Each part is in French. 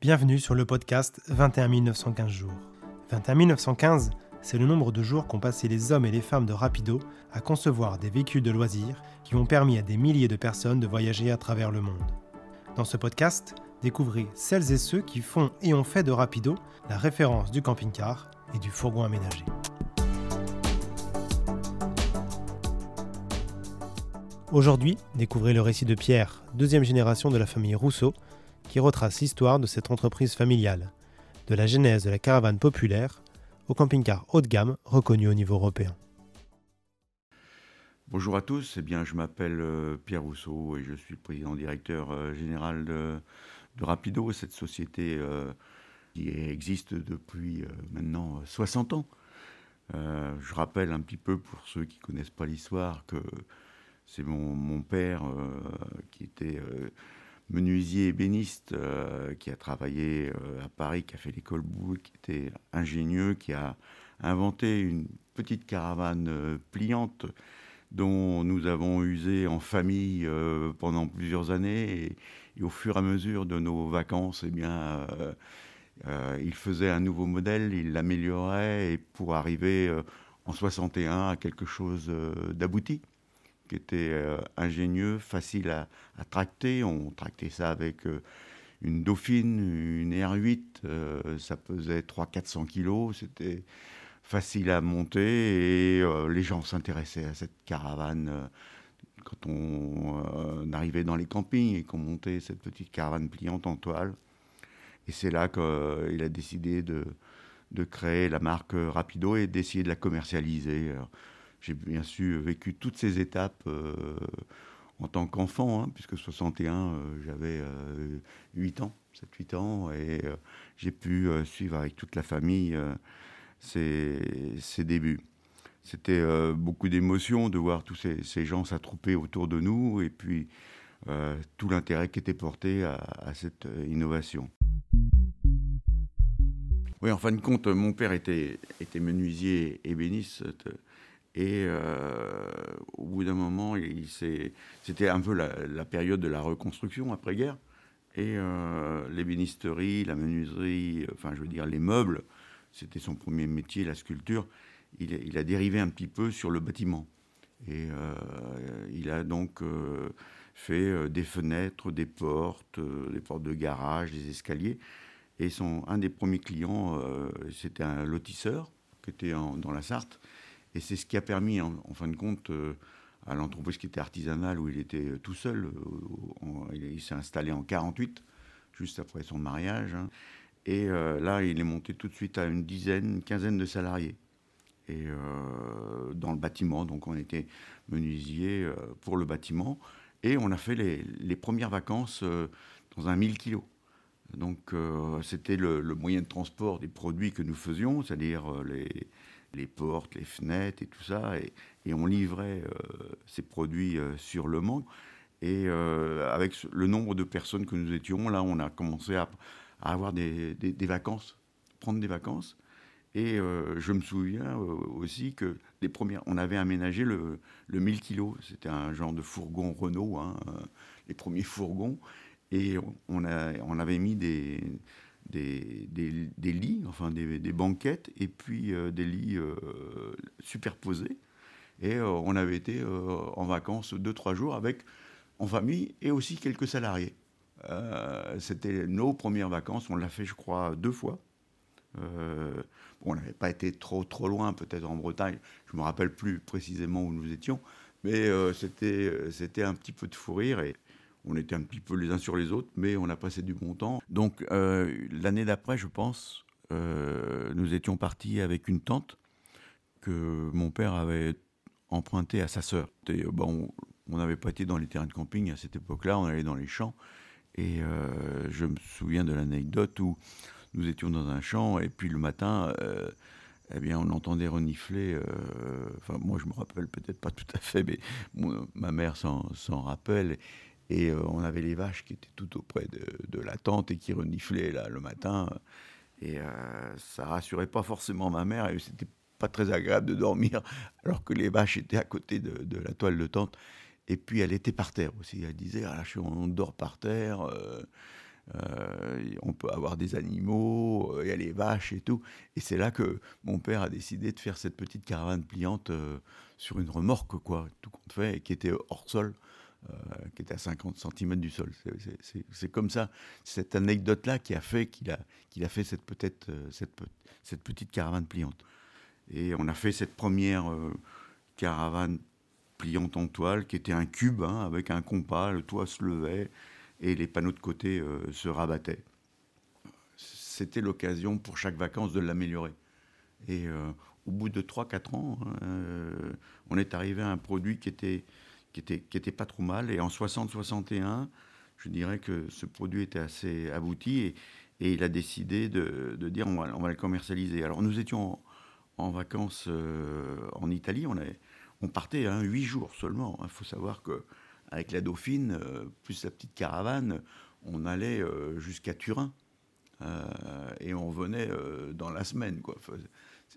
Bienvenue sur le podcast 21 915 jours. 21 915, c'est le nombre de jours qu'ont passé les hommes et les femmes de Rapido à concevoir des véhicules de loisirs qui ont permis à des milliers de personnes de voyager à travers le monde. Dans ce podcast, découvrez celles et ceux qui font et ont fait de Rapido la référence du camping-car et du fourgon aménagé. Aujourd'hui, découvrez le récit de Pierre, deuxième génération de la famille Rousseau, qui retrace l'histoire de cette entreprise familiale, de la genèse de la caravane populaire au camping-car haut de gamme reconnu au niveau européen. Bonjour à tous, eh bien, je m'appelle euh, Pierre Rousseau et je suis le président directeur euh, général de, Rapido, cette société euh, qui existe depuis maintenant 60 ans. je rappelle un petit peu pour ceux qui ne connaissent pas l'histoire que c'est mon, père qui était menuisier ébéniste, qui a travaillé à Paris, qui a fait l'école Boulle, qui était ingénieux, qui a inventé une petite caravane pliante dont nous avons usé en famille euh, pendant plusieurs années. Et, au fur et à mesure de nos vacances, eh bien, euh, euh, il faisait un nouveau modèle, il l'améliorait, pour arriver en 61 à quelque chose d'abouti, qui était ingénieux, facile à, tracter. On tractait ça avec une Dauphine, une R8, ça pesait 300-400 kilos. C'était facile à monter et euh, les gens s'intéressaient à cette caravane euh, quand on euh, arrivait dans les campings et qu'on montait cette petite caravane pliante en toile. Et c'est là qu'il a décidé de, créer la marque Rapido et d'essayer de la commercialiser. J'ai bien sûr vécu toutes ces étapes en tant qu'enfant, hein, puisque 61, j'avais 8 ans, 7-8 ans, et j'ai pu suivre avec toute la famille ses, débuts. C'était euh, beaucoup d'émotions de voir tous ces, gens s'attrouper autour de nous et puis euh, tout l'intérêt qui était porté à, cette euh, innovation. Oui, en fin de compte, mon père était, était menuisier ébéniste et au bout d'un moment, c'était un peu la, période de la reconstruction après-guerre. Et l'ébénisterie, la menuiserie, enfin je veux dire les meubles, c'était son premier métier, la sculpture, il, a dérivé un petit peu sur le bâtiment. Et euh, il a donc euh, fait euh, des fenêtres, des portes, des portes de garage, des escaliers. Et son, un des premiers clients, c'était un lotisseur qui était dans la Sarthe. Et c'est ce qui a permis, en, fin de compte, à l'entreprise qui était artisanale, où il était tout seul, il, s'est installé en 48, juste après son mariage. Hein. Et euh, là, il est monté tout de suite à une dizaine, une quinzaine de salariés. Et euh, dans le bâtiment, donc on était menuisier euh, pour le bâtiment. Et on a fait les, premières vacances dans un 1000 kilos. Donc c'était le, moyen de transport des produits que nous faisions, c'est-à-dire les, les, portes, les fenêtres et tout ça. Et, on livrait ces produits sur le Mans. Et avec le nombre de personnes que nous étions, là, on a commencé à, avoir des, vacances, prendre des vacances. Et euh, je me souviens euh, aussi que les premières, on avait aménagé le, le 1000 kg. C'était un genre de fourgon Renault, hein, euh, les premiers fourgons. Et on avait mis des, des, des, lits, enfin des, banquettes, et puis des lits superposés. Et on avait été en vacances deux, trois jours avec, en famille et aussi quelques salariés. Euh, c'était nos premières vacances. On l'a fait, je crois, deux fois. Euh, on n'avait pas été trop trop loin, peut-être en Bretagne. Je me rappelle plus précisément où nous étions, mais euh, c'était c'était un petit peu de fou rire on était un petit peu les uns sur les autres, mais on a passé du bon temps. Donc l'année d'après, je pense, nous étions partis avec une tente que mon père avait empruntée à sa sœur. Bon, on n'avait pas été dans les terrains de camping à cette époque-là, on allait dans les champs. Et euh, je me souviens de l'anecdote où nous étions dans un champ et puis le matin, euh, eh bien, on entendait renifler. Euh, enfin, moi, je me rappelle peut-être pas tout à fait, mais ma mère s'en rappelle. Et on avait les vaches qui étaient tout auprès de, la tente et qui reniflaient là le matin. Et ça rassurait pas forcément ma mère. Et c'était pas très agréable de dormir alors que les vaches étaient à côté de, la toile de tente. Et puis elle était par terre aussi. Elle disait ah, on dort par terre. Euh, on peut avoir des animaux, il y a les vaches et tout. Et c'est là que mon père a décidé de faire cette petite caravane pliante sur une remorque, quoi, tout compte fait, qui était hors sol. Qui était à 50 cm du sol. C'est comme ça, cette anecdote-là qui a fait qu'il a, fait cette, peut-être, cette, petite caravane pliante. Et on a fait cette première caravane pliante en toile qui était un cube hein, avec un compas, le toit se levait et les panneaux de côté euh, se rabattaient. C'était l'occasion pour chaque vacances de l'améliorer. Et euh, au bout de 3-4 ans, euh, on est arrivé à un produit qui était, qui était, pas trop mal. Et en 60-61, je dirais que ce produit était assez abouti et, il a décidé de, dire on va, le commercialiser. Alors nous étions en, vacances en Italie, on partait hein, huit jours seulement. Il faut savoir que avec la Dauphine, euh, plus la petite caravane, on allait euh, jusqu'à Turin. Euh, et on venait dans la semaine.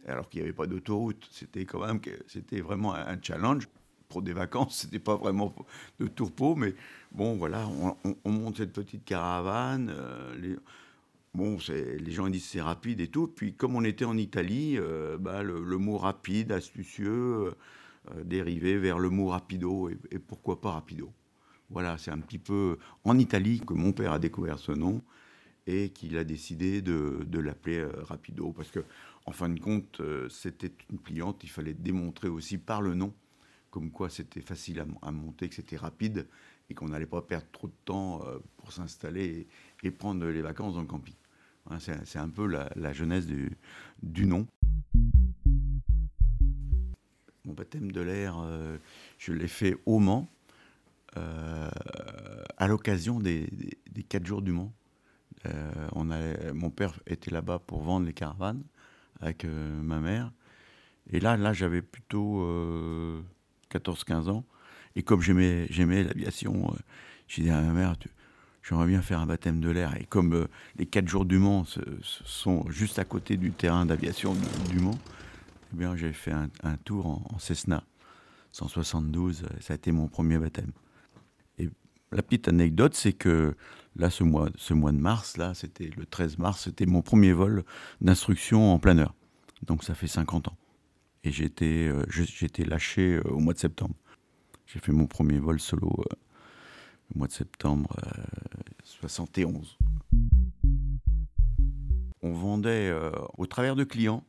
Alors qu'il n'y avait pas d'autoroute. C'était quand même, c'était vraiment un challenge. Pour des vacances, c'était pas vraiment de tourpeau, mais bon, voilà, on, monte cette petite caravane. les, bon, les gens disent c'est rapide et tout. Puis comme on était en Italie, bah, le, mot rapide, astucieux, euh, dérivé vers le mot rapido et, pourquoi pas rapido. Voilà, c'est un petit peu en Italie que mon père a découvert ce nom et qu'il a décidé de, l'appeler euh, rapido parce que en fin de compte, euh, c'était une pliante, il fallait démontrer aussi par le nom comme quoi c'était facile à, monter, que c'était rapide et qu'on n'allait pas perdre trop de temps pour s'installer et, prendre les vacances dans le camping. c'est un peu la, genèse du nom mon baptême de l'air, euh, je l'ai fait au Mans, euh, à l'occasion des, quatre jours du Mans. Euh, on mon père était là-bas pour vendre les caravanes avec ma mère. Et là, là j'avais plutôt 14-15 ans. Et comme j'aimais, l'aviation, j'ai dit à ma mère, j'aimerais bien faire un baptême de l'air. Et comme les quatre jours du Mans sont juste à côté du terrain d'aviation du Mans, eh bien, j'ai fait un, tour en, Cessna 172. Ça a été mon premier baptême. Et la petite anecdote, c'est que là, ce mois, ce mois de mars, là, c'était le 13 mars, c'était mon premier vol d'instruction en planeur. Donc, ça fait 50 ans. Et j'ai été, euh, lâché euh, au mois de septembre. J'ai fait mon premier vol solo euh, au mois de septembre 71. On vendait au travers de clients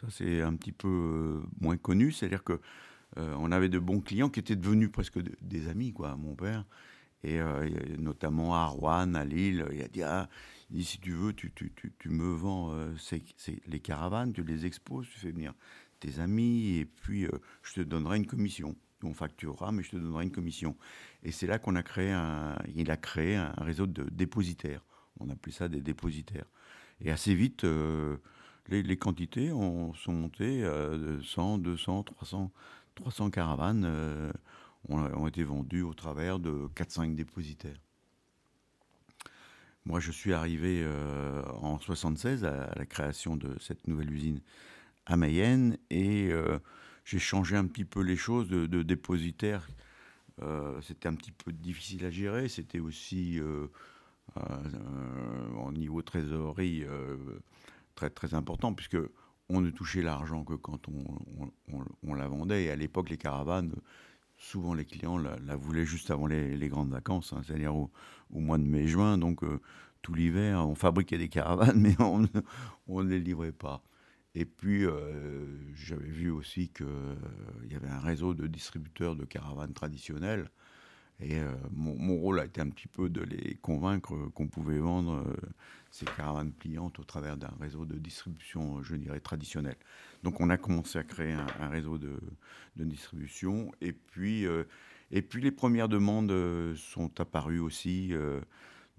ça, c'est un petit peu moins connu. C'est-à-dire que euh, on avait de bons clients qui étaient devenus presque des amis, quoi, mon père. Et notamment à Rouen, à Lille, il a dit, ah, si tu veux, tu, me vends les caravanes, tu les exposes, tu fais venir tes amis, et puis je te donnerai une commission. On facturera, mais je te donnerai une commission. Et c'est là qu'on a créé un, il a créé un réseau de dépositaires. On appelait ça des dépositaires. Et assez vite, les, quantités ont, sont montées de 100, 200, 300, 300 caravanes euh, ont, été vendues au travers de 4-5 dépositaires. Moi, je suis arrivé euh, en 76 à, la création de cette nouvelle usine à Mayenne et euh, j'ai changé un petit peu les choses de, dépositaire. c'était un petit peu difficile à gérer. C'était aussi au niveau trésorerie très, très important, puisque on ne touchait l'argent que quand on, la vendait. Et à l'époque, les caravanes, souvent les clients la, voulaient juste avant les, grandes vacances, hein, c'est-à-dire au, mois de mai-juin. Donc euh, tout l'hiver, on fabriquait des caravanes, mais on, ne les livrait pas. Et puis, euh, j'avais vu aussi qu'il euh, y avait un réseau de distributeurs de caravanes traditionnelles et euh, mon, rôle a été un petit peu de les convaincre qu'on pouvait vendre ces caravanes pliantes au travers d'un réseau de distribution, je dirais, traditionnel. Donc on a commencé à créer un, réseau de, distribution. Et puis, et puis les premières demandes sont apparues aussi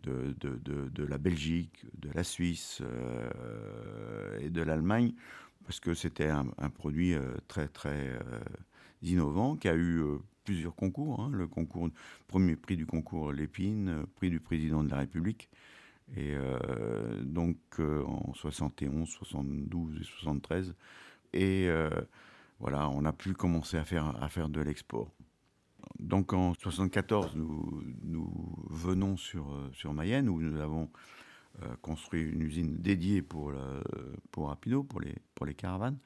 de, de, la Belgique, de la Suisse et de l'Allemagne, parce que c'était un, produit très, très innovant qui a eu plusieurs concours. Hein. le concours, premier prix du concours Lépine, euh, prix du président de la République. Et euh, donc euh, en 71, 72 et 73. Et voilà, on a pu commencer à faire, à faire de l'export. Donc en 1974, nous, venons sur, sur Mayenne où nous avons construit une usine dédiée pour, pour Rapido, pour les, caravanes,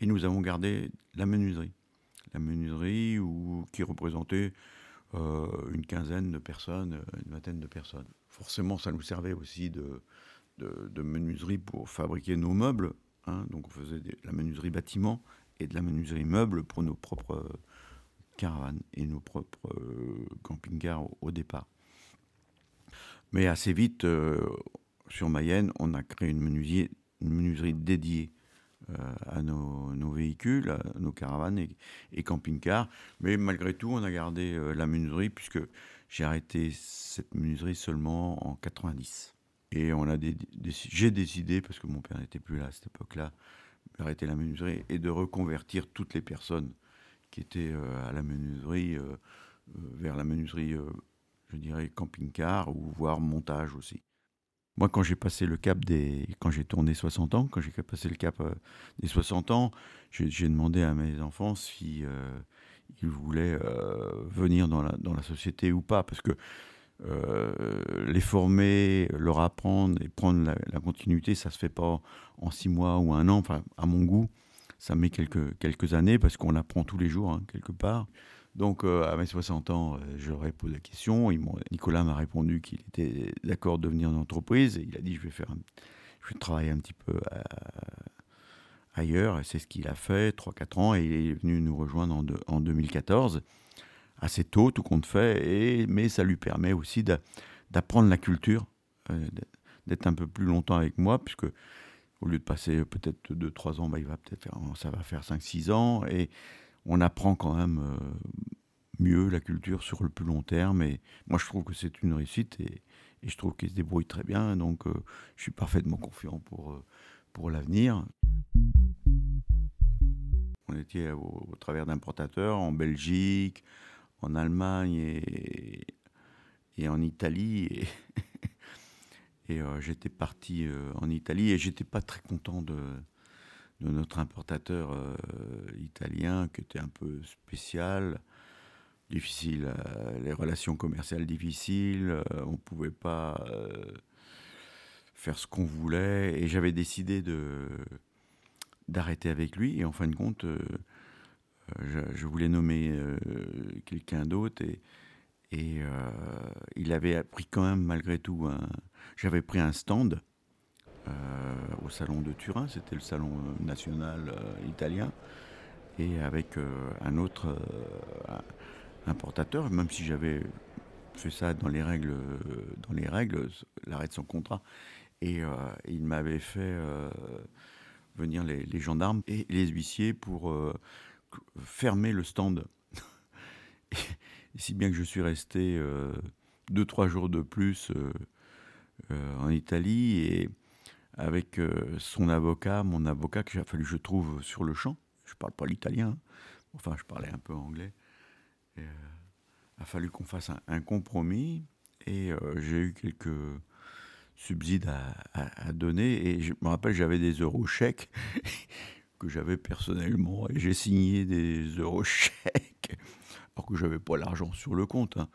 et nous avons gardé la menuiserie. La menuiserie qui représentait une quinzaine de personnes, une vingtaine de personnes. Forcément, ça nous servait aussi de, menuiserie pour fabriquer nos meubles. Hein. donc on faisait de la menuiserie bâtiment et de la menuiserie meubles pour nos propres caravanes et nos propres euh, camping-cars au, départ. Mais assez vite, euh, sur Mayenne, on a créé une menuiserie, dédiée euh, à nos, véhicules, à nos caravanes et, camping-cars. Mais malgré tout, on a gardé la menuiserie puisque j'ai arrêté cette menuiserie seulement en 90. Et on a j'ai décidé, parce que mon père n'était plus là à cette époque-là, d'arrêter la menuiserie et de reconvertir toutes les personnes qui étaient euh, à la menuiserie euh, euh, vers la menuiserie, je dirais, camping-car ou voire montage aussi. Moi, quand j'ai passé le cap des. Quand j'ai tourné 60 ans, quand j'ai passé le cap des 60 ans, j'ai demandé à mes enfants si ils voulaient venir dans la, dans la société ou pas. Parce que les former, leur apprendre et prendre la, continuité, ça se fait pas en six mois ou un an. Enfin, à mon goût, ça met quelques, années parce qu'on apprend tous les jours, hein, quelque part. Donc, euh, à mes 60 ans, euh, je leur ai posé la question. Nicolas m'a répondu qu'il était d'accord de venir en entreprise. Il a dit je vais, travailler un petit peu ailleurs. Et c'est ce qu'il a fait, 3-4 ans. Et il est venu nous rejoindre en, en 2014 assez tôt, tout compte fait, mais ça lui permet aussi d'apprendre la culture, euh, d'être un peu plus longtemps avec moi, puisque au lieu de passer peut-être 2-3 ans, bah, il va peut-être ça va faire 5-6 ans, et on apprend quand même euh, mieux la culture sur le plus long terme, et moi je trouve que c'est une réussite, et, je trouve qu'il se débrouille très bien, donc euh, je suis parfaitement confiant pour, pour l'avenir. On était au, travers d'importateurs en Belgique, en Allemagne et, en Italie. et euh, j'étais parti euh, en Italie et j'étais pas très content de, notre importateur euh, italien qui était un peu spécial, difficile, les relations commerciales difficiles, on pouvait pas faire ce qu'on voulait et j'avais décidé de d'arrêter avec lui et en fin de compte je, voulais nommer quelqu'un d'autre et, il avait pris quand même malgré tout J'avais pris un stand euh, au salon de Turin, c'était le salon national italien, et avec un autre importateur, même si j'avais fait ça dans les règles, dans les règles, l'arrêt de son contrat, et il m'avait fait venir les, gendarmes et les huissiers pour fermer le stand. si bien que je suis resté euh, deux, trois jours de plus euh, euh, en Italie et avec son avocat, mon avocat qu'il a fallu que je trouve sur le champ. Je parle pas l'italien, hein. enfin je parlais un peu anglais. Il a fallu qu'on fasse un, compromis et j'ai eu quelques subsides à, donner et je me rappelle j'avais des euros chèques que j'avais personnellement et j'ai signé des euros chèques, alors que j'avais pas l'argent sur le compte, hein,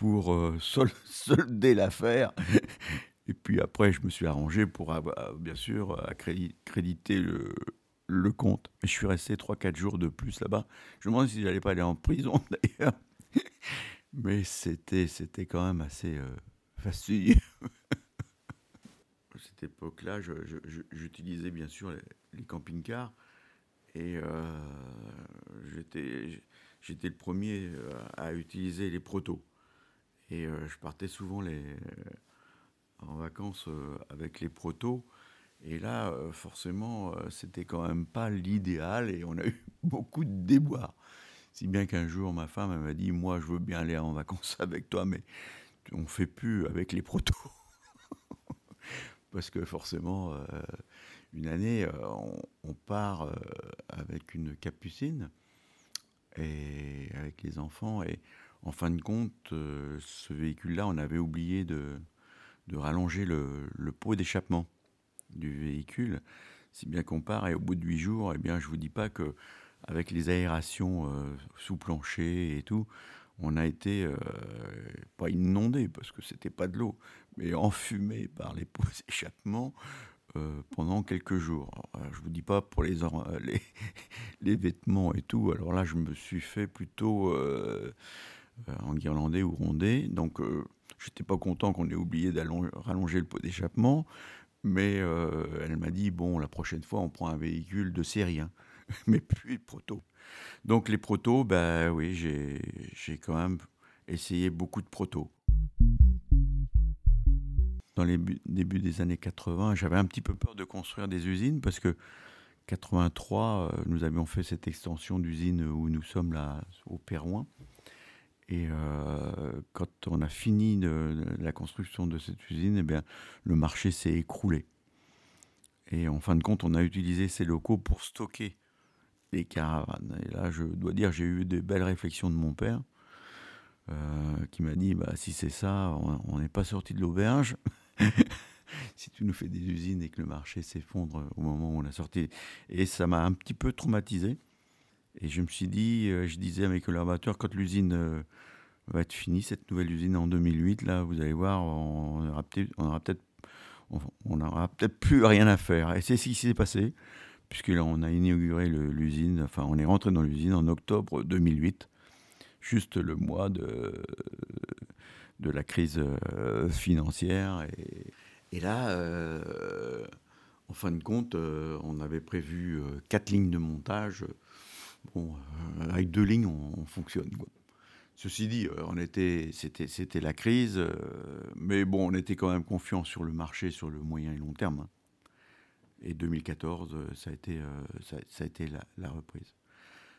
pour euh, solder l'affaire. Et puis après, je me suis arrangé pour, bien sûr, créditer le, compte. Je suis resté 3-4 jours de plus là-bas. Je me demande si j'allais pas aller en prison d'ailleurs. Mais c'était, c'était quand même assez euh, fastidieux cette époque-là, j'utilisais bien sûr les, camping-cars et euh, j'étais le premier euh, à utiliser les protos. Et euh, je partais souvent les, en vacances avec les protos. Et là, forcément, c'était quand même pas l'idéal et on a eu beaucoup de déboires. Si bien qu'un jour, ma femme m'a dit Moi, je veux bien aller en vacances avec toi, mais on ne fait plus avec les protos parce que forcément, euh, une année, euh, on, part euh, avec une capucine et avec les enfants. Et en fin de compte, ce véhicule-là, on avait oublié de, rallonger le, pot d'échappement du véhicule. Si bien qu'on part et au bout de huit jours, eh bien, je vous dis pas que avec les aérations sous plancher et tout, on a été pas inondé parce que c'était pas de l'eau, mais enfumé par les pots d'échappement pendant quelques jours. Alors, je vous dis pas pour les, les, vêtements et tout. Alors là, je me suis fait plutôt en guirlandais ou rondé. Donc J'étais pas content qu'on ait oublié de rallonger le pot d'échappement, mais euh, elle m'a dit bon, la prochaine fois, on prend un véhicule de série, hein. mais plus de proto. Donc les protos, ben oui, j'ai quand même essayé beaucoup de protos. Dans les débuts des années 80, j'avais un petit peu peur de construire des usines parce que 83, euh, nous avions fait cette extension d'usine où nous sommes là au Pérouin. Et euh, quand on a fini la construction de cette usine, eh bien, le marché s'est écroulé. Et en fin de compte, on a utilisé ces locaux pour stocker les caravanes. Et là, je dois dire, j'ai eu de belles réflexions de mon père, euh, qui m'a dit, bah, si c'est ça, on n'est pas sorti de l'auberge. si tu nous fais des usines et que le marché s'effondre au moment où on a sorti. Et ça m'a un petit peu traumatisé. Et je me suis dit, euh, je disais à mes collaborateurs, quand l'usine euh, va être finie, cette nouvelle usine en 2008, là, vous allez voir, on aura peut-être, on aura peut-être, on, aura peut-être plus rien à faire. Et c'est ce qui s'est passé, puisque là, on a inauguré l'usine, enfin, on est rentré dans l'usine en octobre 2008, juste le mois de, de la crise euh, financière. Et là, en fin de compte, on avait prévu quatre lignes de montage euh, avec deux lignes, on, fonctionne. Ceci dit, euh, on était, c'était, c'était la crise, euh, mais bon, on était quand même confiant sur le marché sur le moyen et long terme. Hein. Et 2014, ça a été, ça, a été la, reprise.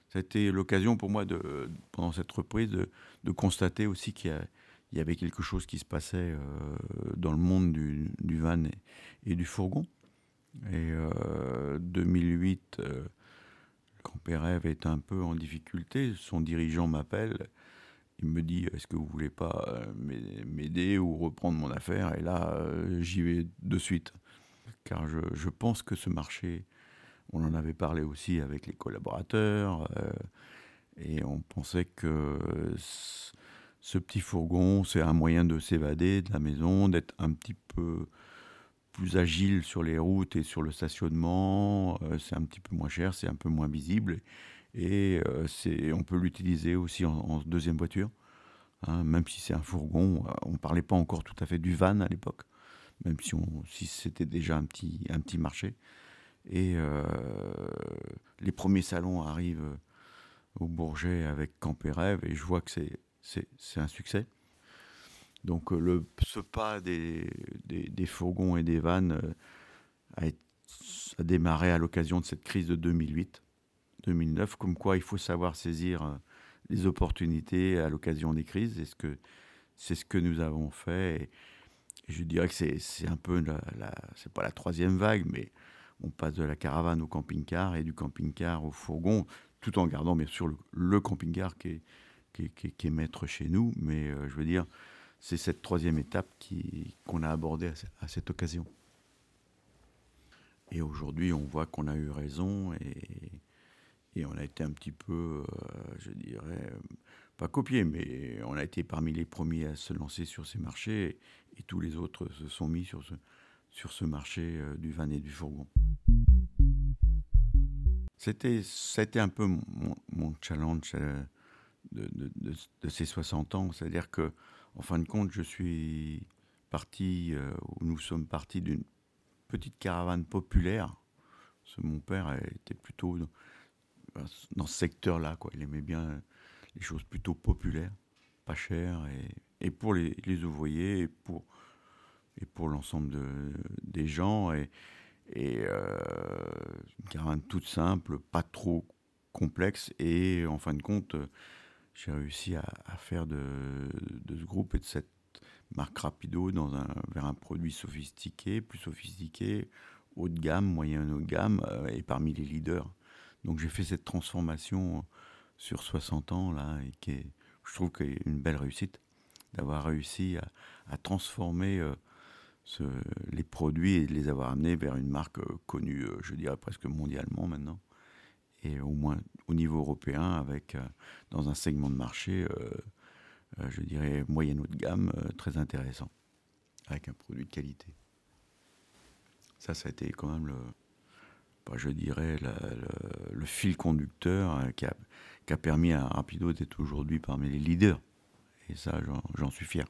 Ça a été l'occasion pour moi, de, pendant cette reprise, de, constater aussi qu'il y, avait quelque chose qui se passait dans le monde du, van et, du fourgon. Et 2008 quand Pérev est un peu en difficulté, son dirigeant m'appelle. Il me dit Est-ce que vous voulez pas euh, m'aider ou reprendre mon affaire? Et là, euh, j'y vais de suite. Car je, pense que ce marché, on en avait parlé aussi avec les collaborateurs, euh, et on pensait que ce petit fourgon, c'est un moyen de s'évader de la maison, d'être un petit peu plus agile sur les routes et sur le stationnement. Euh, c'est un petit peu moins cher, c'est un peu moins visible. Et euh, on peut l'utiliser aussi en, deuxième voiture. Hein, même si c'est un fourgon, euh, on ne parlait pas encore tout à fait du van à l'époque, même si, si c'était déjà un petit, un petit marché. Et les premiers salons arrivent au Bourget avec Campérève et je vois que c'est un succès. Donc euh, le, ce pas des, des, fourgons et des vannes euh, a, démarré à l'occasion de cette crise de 2008-2009, comme quoi il faut savoir saisir euh, les opportunités à l'occasion des crises. C'est ce que, c'est ce que nous avons fait. Je dirais que c'est, un peu, la, c'est pas la troisième vague, mais on passe de la caravane au camping-car et du camping-car au fourgon, tout en gardant bien sûr le, camping-car qui est, qui est, maître chez nous. Mais je veux dire, c'est cette troisième étape qu'on a abordée à, cette occasion. Et aujourd'hui, on voit qu'on a eu raison et, on a été un petit peu, euh, je dirais, pas copié, mais on a été parmi les premiers à se lancer sur ces marchés et, tous les autres se sont mis sur ce, marché euh, du van et du fourgon. C'était, un peu mon, challenge euh, de, de, de, ces 60 ans, c'est-à-dire que en fin de compte, je suis parti, euh, nous sommes partis d'une petite caravane populaire. mon père était plutôt dans, ce secteur-là, quoi. Il aimait bien les choses plutôt populaires, pas chères, et, pour les, ouvriers, et pour, et pour l'ensemble des gens. Et, euh, une caravane toute simple, pas trop complexe, et en fin de compte, j'ai réussi à, faire de, ce groupe et de cette marque Rapido vers un produit sophistiqué, plus sophistiqué, haut de gamme, moyen haut de gamme, euh, et parmi les leaders. Donc j'ai fait cette transformation sur 60 ans, là, et est, je trouve qu'il une belle réussite d'avoir réussi à, transformer euh, les produits et de les avoir amenés vers une marque euh, connue, je dirais presque mondialement maintenant. Et au moins au niveau européen, avec dans un segment de marché, je dirais moyenne haut de gamme, très intéressant, avec un produit de qualité. Ça, ça a été quand même le, bah, je dirais, le, fil conducteur qui, a, permis à Rapido d'être aujourd'hui parmi les leaders. Et ça, j'en suis fier.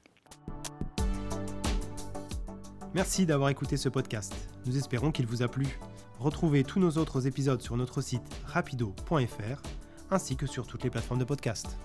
Merci d'avoir écouté ce podcast. Nous espérons qu'il vous a plu. Retrouvez tous nos autres épisodes sur notre site rapido.fr ainsi que sur toutes les plateformes de podcast.